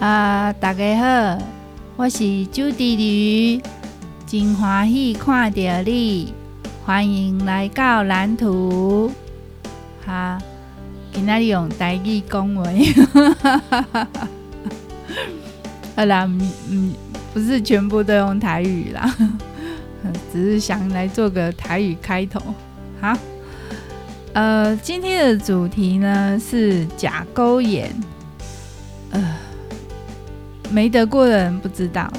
啊，大家好，我是朱迪吕，真欢喜看到你，欢迎来到蓝图。哈，今天用台语讲话，好 啦，嗯嗯，不是全部都用台语啦，只是想来做个台语开头。好，呃，今天的主题呢是甲沟炎，呃。没得过的人不知道，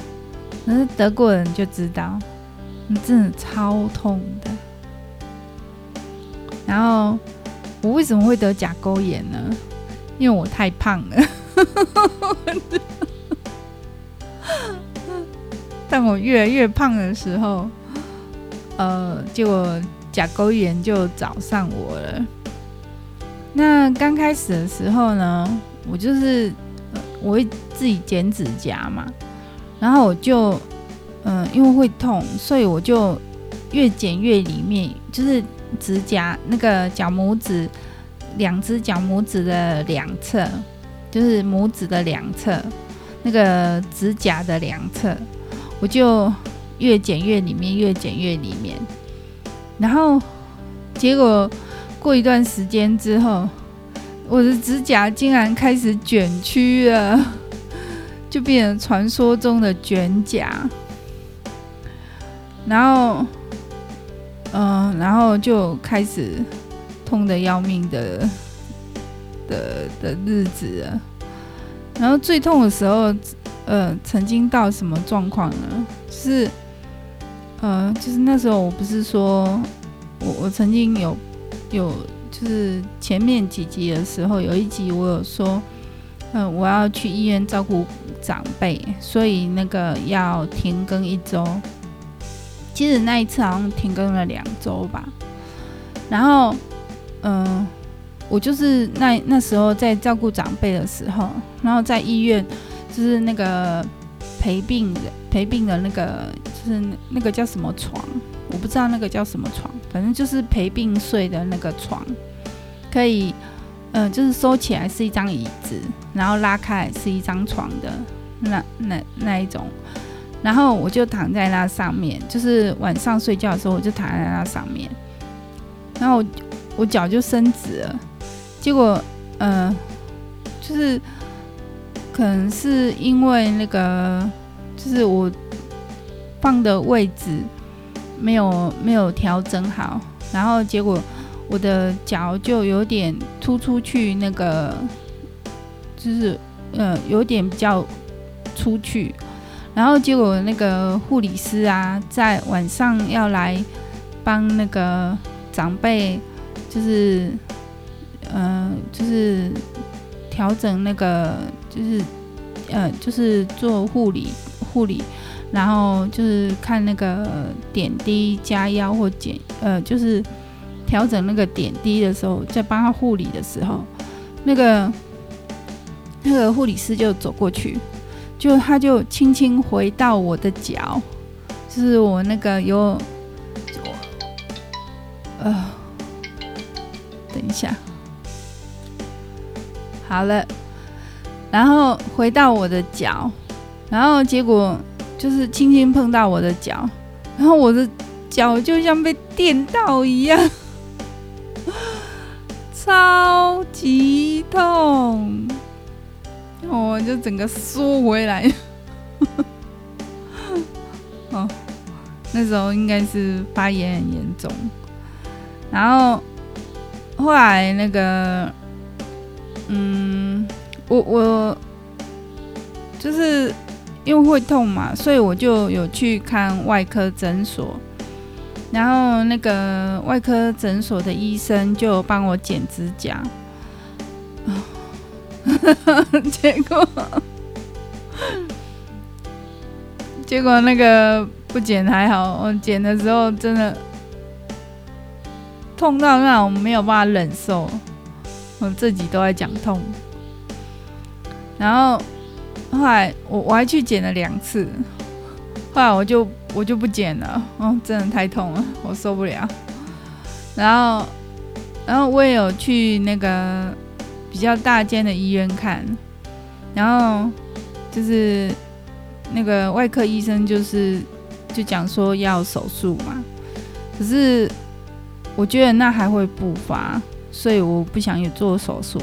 可是得过的人就知道，真的超痛的。然后我为什么会得甲沟炎呢？因为我太胖了。但我越来越胖的时候，呃，结果甲沟炎就找上我了。那刚开始的时候呢，我就是。我会自己剪指甲嘛，然后我就，嗯、因为会痛，所以我就越剪越里面，就是指甲那个脚拇指，两只脚拇指的两侧，就是拇指的两侧，那个指甲的两侧，我就越剪越里面，越剪越里面，然后结果过一段时间之后。我的指甲竟然开始卷曲了，就变成传说中的卷甲。然后，嗯、然后就开始痛得要命的的的日子。然后最痛的时候，呃，曾经到什么状况呢？是，呃，就是那时候我不是说我我曾经有有。就是前面几集的时候，有一集我有说，嗯，我要去医院照顾长辈，所以那个要停更一周。其实那一次好像停更了两周吧。然后，嗯，我就是那那时候在照顾长辈的时候，然后在医院就是那个陪病的陪病的那个，就是那个叫什么床，我不知道那个叫什么床，反正就是陪病睡的那个床。可以，嗯、就是收起来是一张椅子，然后拉开是一张床的那那那一种，然后我就躺在那上面，就是晚上睡觉的时候我就躺在那上面，然后我我脚就伸直了，结果，嗯、就是可能是因为那个，就是我放的位置没有没有调整好，然后结果。我的脚就有点突出去，那个就是呃有点比较出去，然后结果那个护理师啊，在晚上要来帮那个长辈，就是呃就是调整那个就是呃就是做护理护理，然后就是看那个点滴加药或减呃就是。调整那个点滴的时候，在帮他护理的时候，那个那个护理师就走过去，就他就轻轻回到我的脚，就是我那个有，呃，等一下，好了，然后回到我的脚，然后结果就是轻轻碰到我的脚，然后我的脚就像被电到一样。超级痛，我就整个缩回来。哦，那时候应该是发炎很严重，然后后来那个，嗯，我我就是因为会痛嘛，所以我就有去看外科诊所。然后那个外科诊所的医生就帮我剪指甲，结果结果那个不剪还好，我剪的时候真的痛到那我没有办法忍受，我自己都在讲痛。然后后来我我还去剪了两次，后来我就。我就不剪了，哦，真的太痛了，我受不了。然后，然后我也有去那个比较大间的医院看，然后就是那个外科医生就是就讲说要手术嘛，可是我觉得那还会复发，所以我不想也做手术。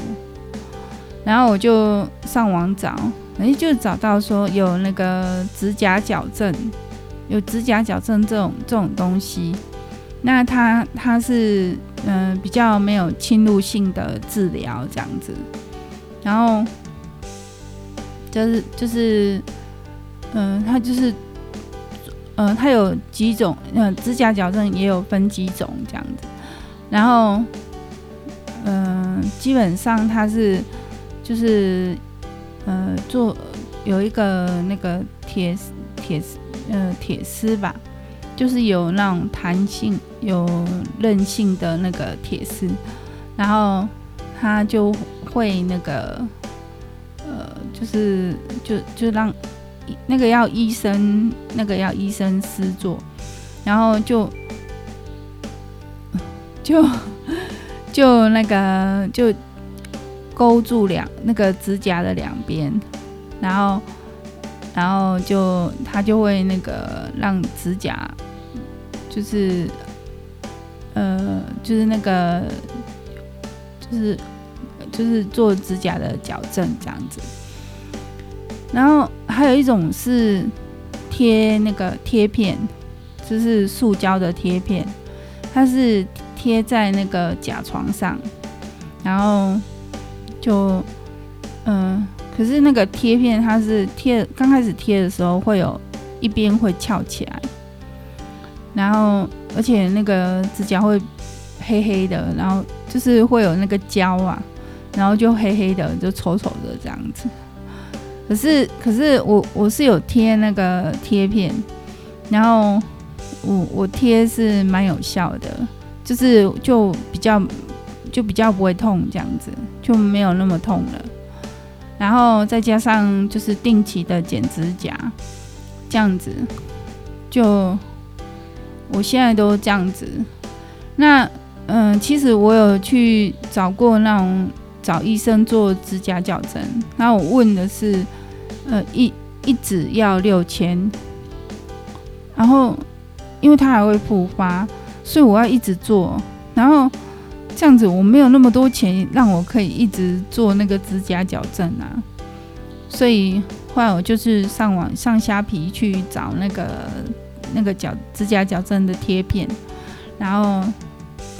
然后我就上网找，哎，就找到说有那个指甲矫正，有指甲矫正这种这种东西。那它它是嗯、比较没有侵入性的治疗这样子。然后就是就是嗯、呃，它就是嗯、呃，它有几种嗯、指甲矫正也有分几种这样子。然后嗯、基本上它是。就是，呃，做有一个那个铁铁呃铁丝吧，就是有那种弹性、有韧性的那个铁丝，然后它就会那个，呃，就是就就让那个要医生那个要医生施做，然后就就就那个就。勾住两那个指甲的两边，然后，然后就它就会那个让指甲，就是，呃，就是那个，就是就是做指甲的矫正这样子。然后还有一种是贴那个贴片，就是塑胶的贴片，它是贴在那个甲床上，然后。就，嗯、可是那个贴片它是贴，刚开始贴的时候会有一边会翘起来，然后而且那个指甲会黑黑的，然后就是会有那个胶啊，然后就黑黑的，就丑丑的这样子。可是可是我我是有贴那个贴片，然后我我贴是蛮有效的，就是就比较。就比较不会痛，这样子就没有那么痛了。然后再加上就是定期的剪指甲，这样子就我现在都这样子。那嗯、其实我有去找过那种找医生做指甲矫正，然后我问的是呃一一指要六千，然后因为它还会复发，所以我要一直做，然后。这样子我没有那么多钱让我可以一直做那个指甲矫正啊，所以后来我就是上网上虾皮去找那个那个矫指甲矫正的贴片，然后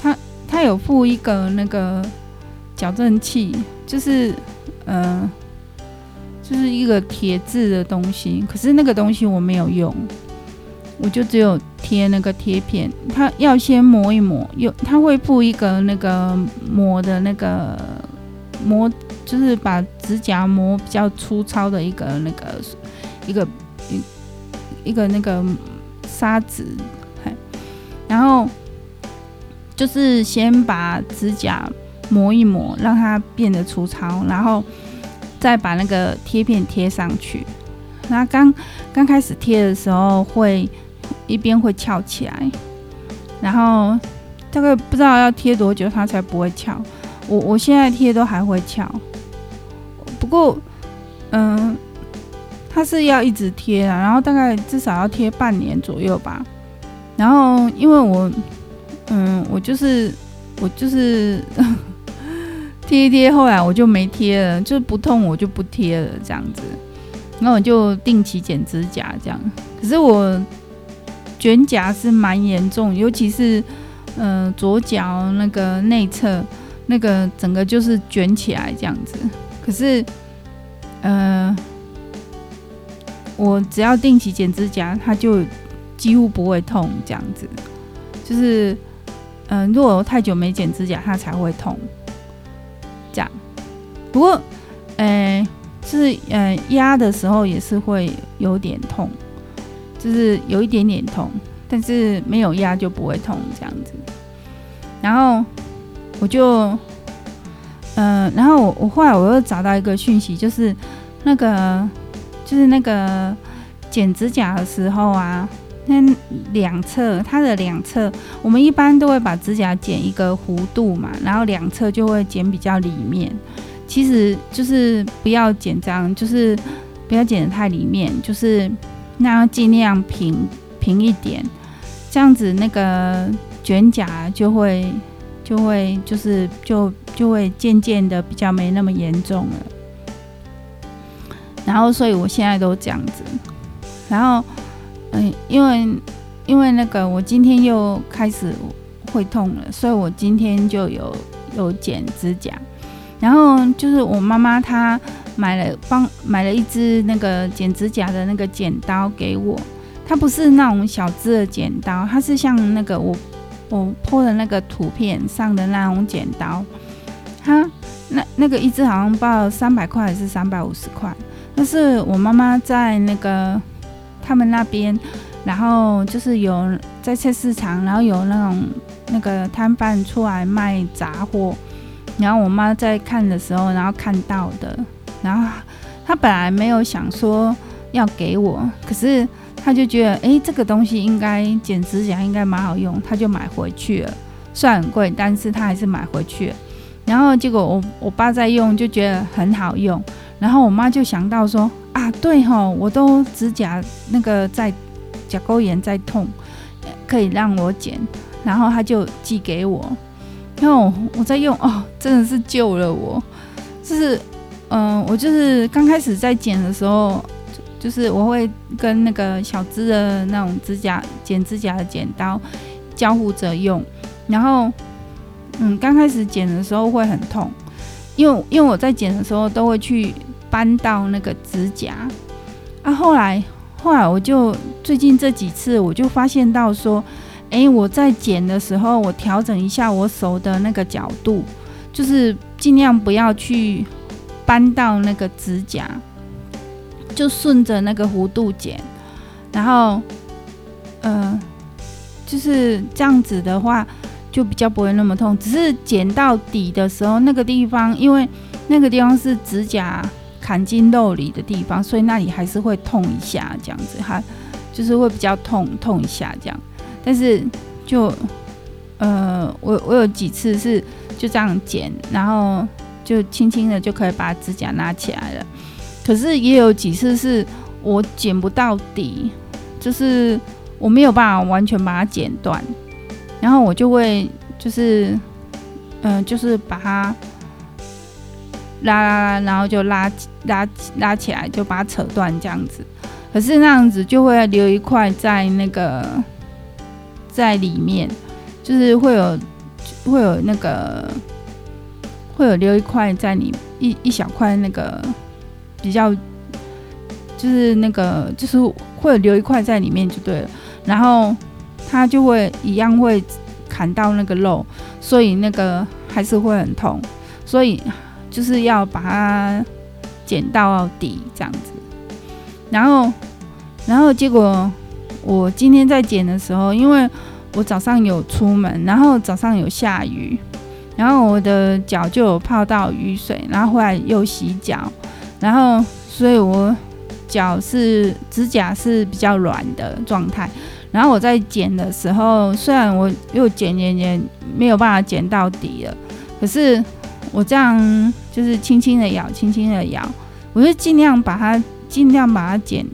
他他有附一个那个矫正器，就是呃就是一个铁质的东西，可是那个东西我没有用。我就只有贴那个贴片，它要先磨一磨，有它会附一个那个磨的那个磨，就是把指甲磨比较粗糙的一个那个一个一一个那个砂纸，然后就是先把指甲磨一磨，让它变得粗糙，然后再把那个贴片贴上去。那刚刚开始贴的时候会。一边会翘起来，然后大概不知道要贴多久它才不会翘。我我现在贴都还会翘，不过嗯，它是要一直贴啊，然后大概至少要贴半年左右吧。然后因为我嗯，我就是我就是 贴一贴，后来我就没贴了，就是不痛我就不贴了这样子。然后我就定期剪指甲这样，可是我。卷甲是蛮严重，尤其是呃左脚那个内侧，那个整个就是卷起来这样子。可是呃，我只要定期剪指甲，它就几乎不会痛这样子。就是嗯、如果太久没剪指甲，它才会痛。这样，不过呃，就是呃压的时候也是会有点痛。就是有一点点痛，但是没有压就不会痛这样子。然后我就，嗯、然后我我后来我又找到一个讯息，就是那个就是那个剪指甲的时候啊，那两侧它的两侧，我们一般都会把指甲剪一个弧度嘛，然后两侧就会剪比较里面。其实就是不要剪这样，就是不要剪得太里面，就是那样尽量平平一点，这样子那个卷甲就会就会就是就就会渐渐的比较没那么严重了。然后，所以我现在都这样子。然后，嗯，因为因为那个我今天又开始会痛了，所以我今天就有有剪指甲。然后就是我妈妈她买了帮买了一支那个剪指甲的那个剪刀给我，它不是那种小只的剪刀，它是像那个我我 po 的那个图片上的那种剪刀。它那那个一只好像报三百块还是三百五十块，但是我妈妈在那个他们那边，然后就是有在菜市场，然后有那种那个摊贩出来卖杂货。然后我妈在看的时候，然后看到的，然后他本来没有想说要给我，可是他就觉得，哎，这个东西应该剪指甲应该蛮好用，他就买回去了。虽然很贵，但是他还是买回去了。然后结果我我爸在用，就觉得很好用。然后我妈就想到说，啊，对吼，我都指甲那个在甲沟炎在痛，可以让我剪。然后他就寄给我。然后我在用哦，真的是救了我。就是，嗯、我就是刚开始在剪的时候，就是我会跟那个小只的那种指甲剪指甲的剪刀交互着用。然后，嗯，刚开始剪的时候会很痛，因为因为我在剪的时候都会去扳到那个指甲。啊，后来后来我就最近这几次我就发现到说。诶，我在剪的时候，我调整一下我手的那个角度，就是尽量不要去搬到那个指甲，就顺着那个弧度剪，然后，呃，就是这样子的话，就比较不会那么痛。只是剪到底的时候，那个地方，因为那个地方是指甲砍进肉里的地方，所以那里还是会痛一下，这样子，哈，就是会比较痛，痛一下这样。但是就，呃，我我有几次是就这样剪，然后就轻轻的就可以把指甲拿起来了。可是也有几次是我剪不到底，就是我没有办法完全把它剪断，然后我就会就是，嗯、就是把它拉拉拉，然后就拉拉拉起来，就把它扯断这样子。可是那样子就会留一块在那个。在里面，就是会有会有那个会有留一块在你一一小块那个比较，就是那个就是会有留一块在里面就对了，然后它就会一样会砍到那个肉，所以那个还是会很痛，所以就是要把它剪到底这样子，然后然后结果。我今天在剪的时候，因为我早上有出门，然后早上有下雨，然后我的脚就有泡到雨水，然后后来又洗脚，然后所以我脚是指甲是比较软的状态。然后我在剪的时候，虽然我又剪剪剪没有办法剪到底了，可是我这样就是轻轻的咬，轻轻的咬，我就尽量把它尽量把它剪。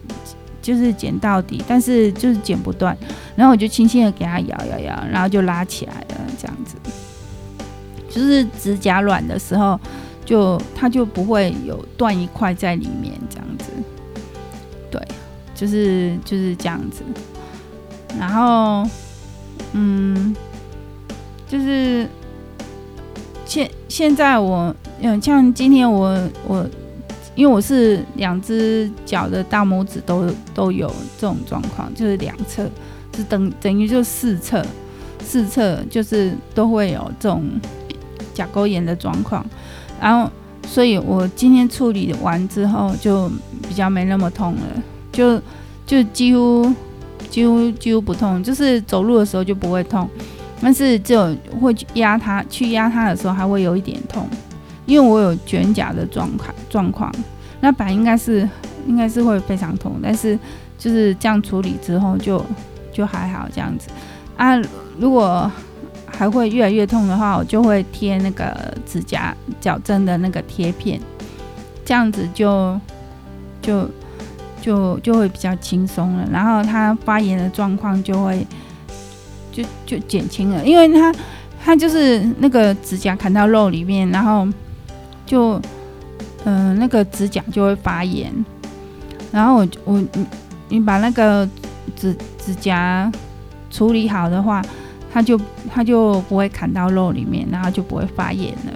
就是剪到底，但是就是剪不断，然后我就轻轻的给它摇摇摇，然后就拉起来了，这样子。就是指甲软的时候，就它就不会有断一块在里面，这样子。对，就是就是这样子。然后，嗯，就是现现在我，嗯，像今天我我。因为我是两只脚的大拇指都都有这种状况，就是两侧，就等等于就四侧，四侧就是都会有这种甲沟炎的状况。然后，所以我今天处理完之后就比较没那么痛了，就就几乎几乎几乎不痛，就是走路的时候就不会痛，但是就会去压它，去压它的时候还会有一点痛。因为我有卷甲的状况状况，那本来应该是应该是会非常痛，但是就是这样处理之后就就还好这样子啊。如果还会越来越痛的话，我就会贴那个指甲矫正的那个贴片，这样子就就就就会比较轻松了，然后它发炎的状况就会就就减轻了，因为它它就是那个指甲砍到肉里面，然后就嗯、那个指甲就会发炎，然后我我你你把那个指指甲处理好的话，它就它就不会砍到肉里面，然后就不会发炎了，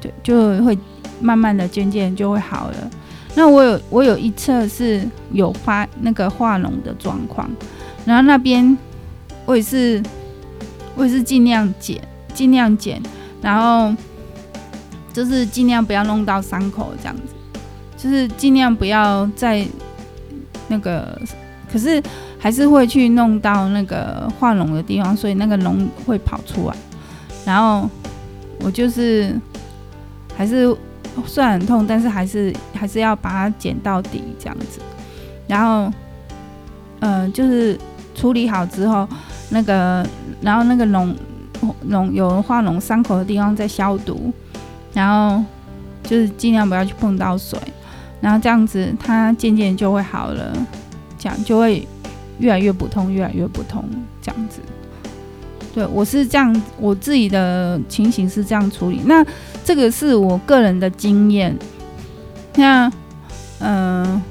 对，就会慢慢的渐渐就会好了。那我有我有一侧是有发那个化脓的状况，然后那边我也是我也是尽量剪尽量剪，然后就是尽量不要弄到伤口这样子，就是尽量不要在那个，可是还是会去弄到那个化脓的地方，所以那个脓会跑出来，然后我就是还是。虽然很痛，但是还是还是要把它剪到底这样子。然后，呃，就是处理好之后，那个，然后那个脓脓有化脓伤口的地方再消毒，然后就是尽量不要去碰到水，然后这样子它渐渐就会好了，这样就会越来越不通，越来越不通，这样子。对，我是这样，我自己的情形是这样处理。那这个是我个人的经验，那嗯、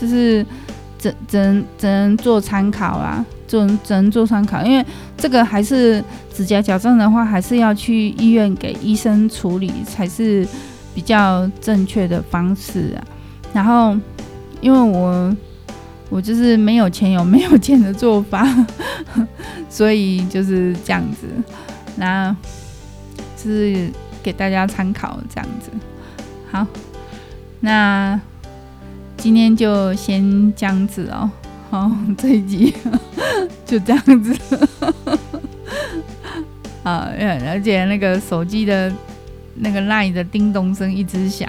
就是只只能只能做参考啊，只能只能做参考，因为这个还是指甲矫正的话，还是要去医院给医生处理才是比较正确的方式啊。然后，因为我。我就是没有钱有没有钱的做法，所以就是这样子，那是给大家参考这样子。好，那今天就先这样子哦。好，这一集 就这样子。啊，而且那个手机的那个 LINE 的叮咚声一直响，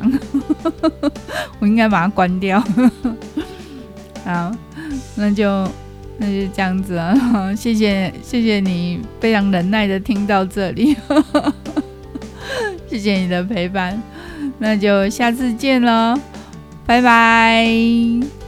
我应该把它关掉。好，那就那就这样子啊！谢谢谢谢你非常忍耐的听到这里，谢谢你的陪伴，那就下次见喽，拜拜。